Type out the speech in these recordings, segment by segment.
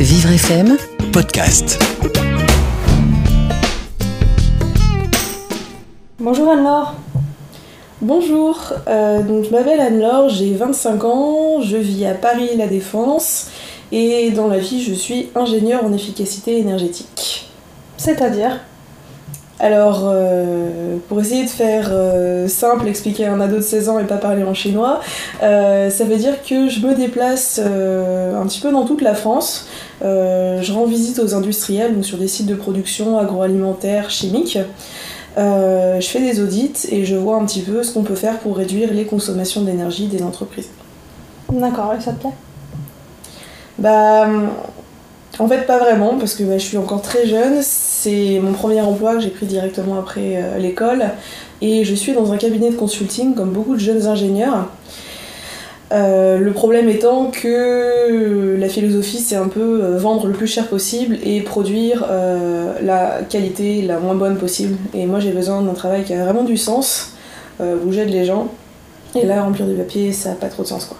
Vivre FM, podcast. Bonjour Anne-Laure. Bonjour, euh, donc je m'appelle Anne-Laure, j'ai 25 ans, je vis à Paris La Défense et dans la vie je suis ingénieure en efficacité énergétique. C'est-à-dire Alors, euh, pour essayer de faire euh, simple, expliquer à un ado de 16 ans et pas parler en chinois, euh, ça veut dire que je me déplace un petit peu dans toute la France. Je rends visite aux industriels, donc sur des sites de production agroalimentaire, chimiques. Euh, je fais des audits et je vois un petit peu ce qu'on peut faire pour réduire les consommations d'énergie des entreprises. D'accord, et ça te plaît? Bah, en fait, pas vraiment, parce que je suis encore très jeune. C'est mon premier emploi que j'ai pris directement après euh, l'école. Et je suis dans un cabinet de consulting, comme beaucoup de jeunes ingénieurs. Euh, le problème étant que la philosophie, c'est un peu euh, vendre le plus cher possible et produire la qualité la moins bonne possible. Et moi, j'ai besoin d'un travail qui a vraiment du sens, où j'aide les gens. Et là, remplir du papier, ça n'a pas trop de sens, quoi.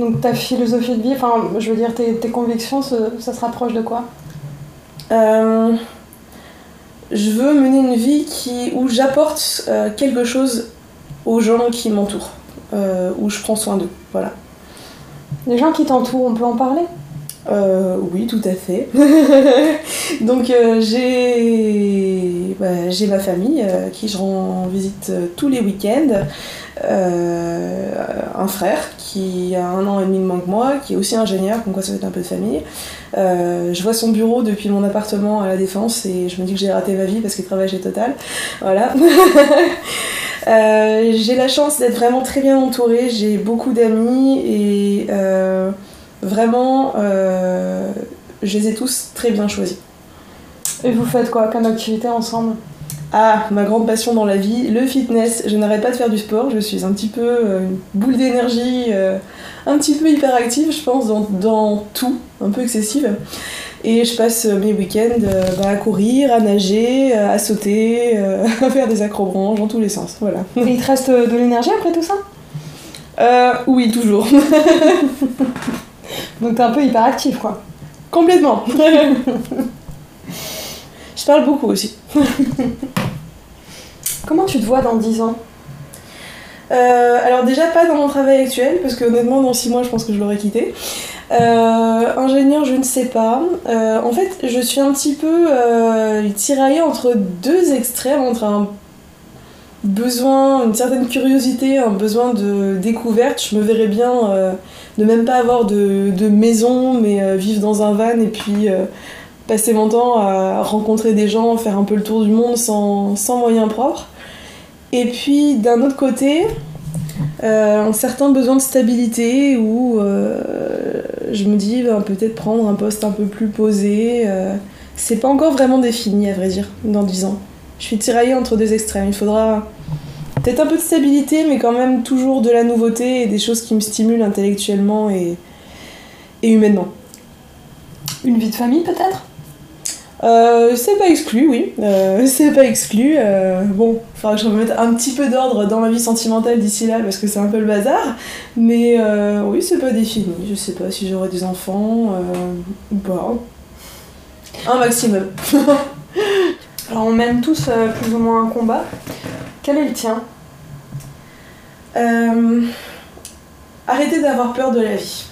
Donc ta philosophie de vie, enfin je veux dire tes, tes convictions, ça, ça se rapproche de quoi? Euh, je veux mener une vie qui, où j'apporte euh, quelque chose aux gens qui m'entourent, euh, où je prends soin d'eux. Voilà. Les gens qui t'entourent, on peut en parler? Euh, oui, tout à fait. Donc euh, j'ai bah, j'ai ma famille euh, qui je rends visite euh, tous les week-ends. Euh, un frère qui a un an et demi de moins que moi, qui est aussi ingénieur, donc quoi ça être un peu de famille. Je vois son bureau depuis mon appartement à la Défense et je me dis que j'ai raté ma vie parce qu'il travaille chez Total. Voilà. J'ai la chance d'être vraiment très bien entourée, j'ai beaucoup d'amis et vraiment euh, je les ai tous très bien choisis. Et vous faites quoi comme activité ensemble? Ah, ma grande passion dans la vie, le fitness. Je n'arrête pas de faire du sport, je suis un petit peu euh, une boule d'énergie, euh, un petit peu hyperactive, je pense, dans, dans tout, un peu excessive. Et je passe mes week-ends euh, bah, à courir, à nager, à sauter, à faire des acrobranches dans tous les sens. Voilà. Et il te reste de l'énergie après tout ça? Oui, toujours. Donc t'es un peu hyperactif quoi. Complètement. je parle beaucoup aussi. Comment tu te vois dans 10 ans? Euh, alors déjà pas dans mon travail actuel, parce que honnêtement dans 6 mois je pense que je l'aurais quitté. Euh, ingénieur je ne sais pas. Euh, en fait je suis un petit peu tiraillée entre deux extrêmes, entre un besoin, une certaine curiosité, un besoin de découverte. Je me verrais bien euh, ne même pas avoir de, de maison, mais euh, vivre dans un van et puis euh, passer mon temps à rencontrer des gens, faire un peu le tour du monde sans, sans moyens propres. Et puis d'un autre côté, euh, un certain besoin de stabilité où je me dis ben, peut-être prendre un poste un peu plus posé. c'est pas encore vraiment défini à vrai dire dans 10 ans. Je suis tiraillée entre deux extrêmes. Il faudra peut-être un peu de stabilité, mais quand même toujours de la nouveauté et des choses qui me stimulent intellectuellement et, et humainement. Une vie de famille peut-être? Euh, c'est pas exclu, oui. Euh, c'est pas exclu. Euh, bon, il faudra que je remette un petit peu d'ordre dans ma vie sentimentale d'ici là parce que c'est un peu le bazar. Mais euh, oui, c'est pas défini. Je sais pas si j'aurai des enfants ou pas. Un maximum. Alors on mène tous euh, plus ou moins un combat. Quel est le tien Euh, arrêter d'avoir peur de la vie.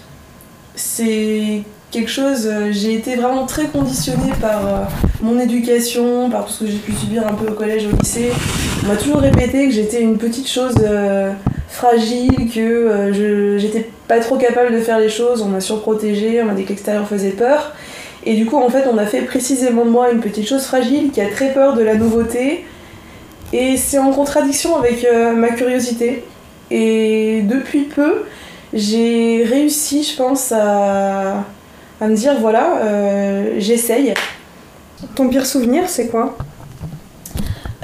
C'est quelque chose, euh, j'ai été vraiment très conditionnée par mon éducation, par tout ce que j'ai pu subir un peu au collège, au lycée. On m'a toujours répété que j'étais une petite chose fragile, que j'étais pas trop capable de faire les choses, on m'a surprotégée, on m'a dit que l'extérieur faisait peur. Et du coup, en fait, on a fait précisément de moi une petite chose fragile qui a très peur de la nouveauté. Et c'est en contradiction avec euh, ma curiosité. Et depuis peu, j'ai réussi, je pense, à, à me dire voilà, euh, j'essaye. Ton pire souvenir c'est quoi?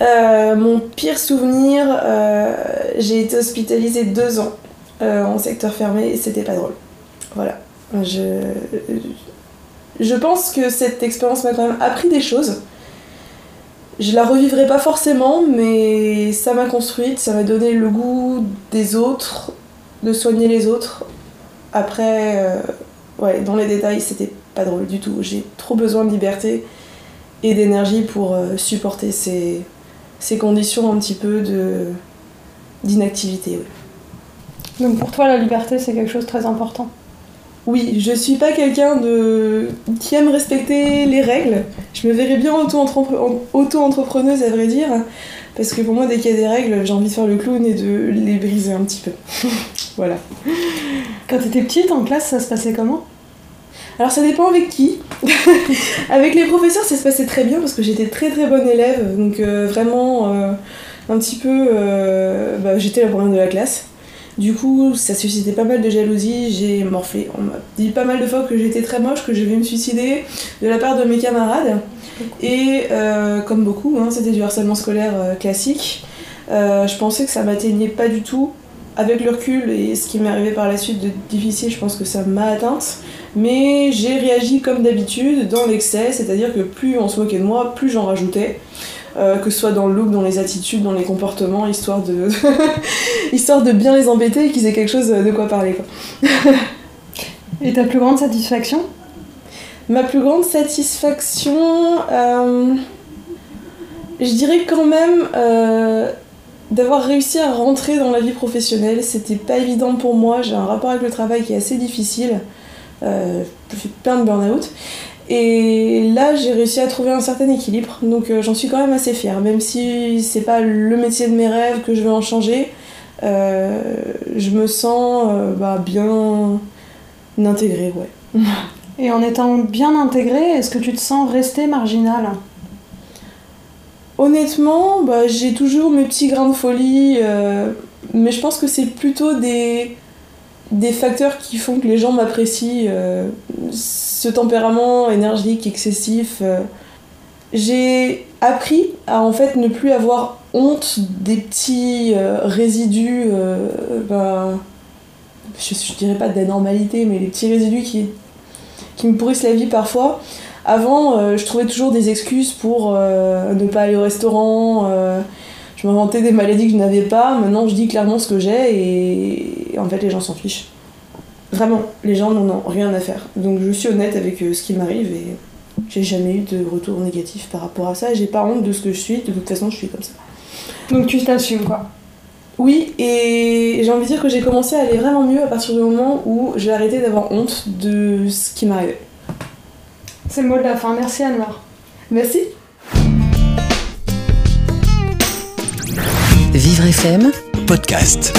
Euh, mon pire souvenir, j'ai été hospitalisée deux ans en secteur fermé et c'était pas drôle. Voilà. Je, je pense que cette expérience m'a quand même appris des choses. Je la revivrai pas forcément, mais ça m'a construite, ça m'a donné le goût des autres, de soigner les autres. Après, euh, ouais, dans les détails, c'était pas drôle du tout. J'ai trop besoin de liberté et d'énergie pour euh, supporter ces, ces conditions un petit peu d'inactivité. Donc pour toi, la liberté, c'est quelque chose de très important. Oui, je suis pas quelqu'un de qui aime respecter les règles. Je me verrais bien auto-entrepre- auto-entrepreneuse à vrai dire, parce que pour moi, dès qu'il y a des règles, j'ai envie de faire le clown et de les briser un petit peu. voilà. Quand t'étais petite, en classe, ça se passait comment? Alors ça dépend avec qui. avec les professeurs, ça se passait très bien parce que j'étais très très bonne élève, donc euh, vraiment euh, un petit peu, euh, bah, j'étais la première de la classe. Du coup, ça suscitait pas mal de jalousie. J'ai morflé. On m'a dit pas mal de fois que j'étais très moche, que je vais me suicider de la part de mes camarades. Et euh, comme beaucoup, hein, c'était du harcèlement scolaire euh, classique. Euh, je pensais que ça m'atteignait pas du tout. Avec le recul et ce qui m'est arrivé par la suite de difficile, je pense que ça m'a atteinte. Mais j'ai réagi comme d'habitude dans l'excès, c'est-à-dire que plus on se moquait de moi, plus j'en rajoutais. Euh, que ce soit dans le look, dans les attitudes, dans les comportements, histoire de, histoire de bien les embêter et qu'ils aient quelque chose de quoi parler. Quoi. Et ta plus grande satisfaction? Ma plus grande satisfaction, euh, je dirais quand même euh, d'avoir réussi à rentrer dans la vie professionnelle. C'était pas évident pour moi, j'ai un rapport avec le travail qui est assez difficile. Euh, je fais plein de burn-out. Et là, j'ai réussi à trouver un certain équilibre, donc euh, j'en suis quand même assez fière, même si c'est pas le métier de mes rêves que je vais en changer. euh, je me sens euh, bah, bien intégrée, ouais. Et en étant bien intégrée, est-ce que tu te sens rester marginale? Honnêtement, bah, j'ai toujours mes petits grains de folie, mais je pense que c'est plutôt des, des facteurs qui font que les gens m'apprécient. euh, ce tempérament énergique, excessif. euh. J'ai appris à en fait ne plus avoir honte des petits euh, résidus, bah, je, je dirais pas d'anormalité, mais les petits résidus qui, qui me pourrissent la vie parfois. Avant, je trouvais toujours des excuses pour ne pas aller au restaurant. Je m'inventais des maladies que je n'avais pas. Maintenant, je dis clairement ce que j'ai et, et en fait, les gens s'en fichent. Vraiment, les gens n'en ont rien à faire. Donc, je suis honnête avec euh, ce qui m'arrive et j'ai jamais eu de retour négatif par rapport à ça. et J'ai pas honte de ce que je suis. De toute façon, je suis comme ça. Donc tu t'assumes quoi Oui, et j'ai envie de dire que j'ai commencé à aller vraiment mieux à partir du moment où j'ai arrêté d'avoir honte de ce qui m'arrivait. C'est le mot de la fin. Merci Anne-Laure. Merci. Vivre FM podcast.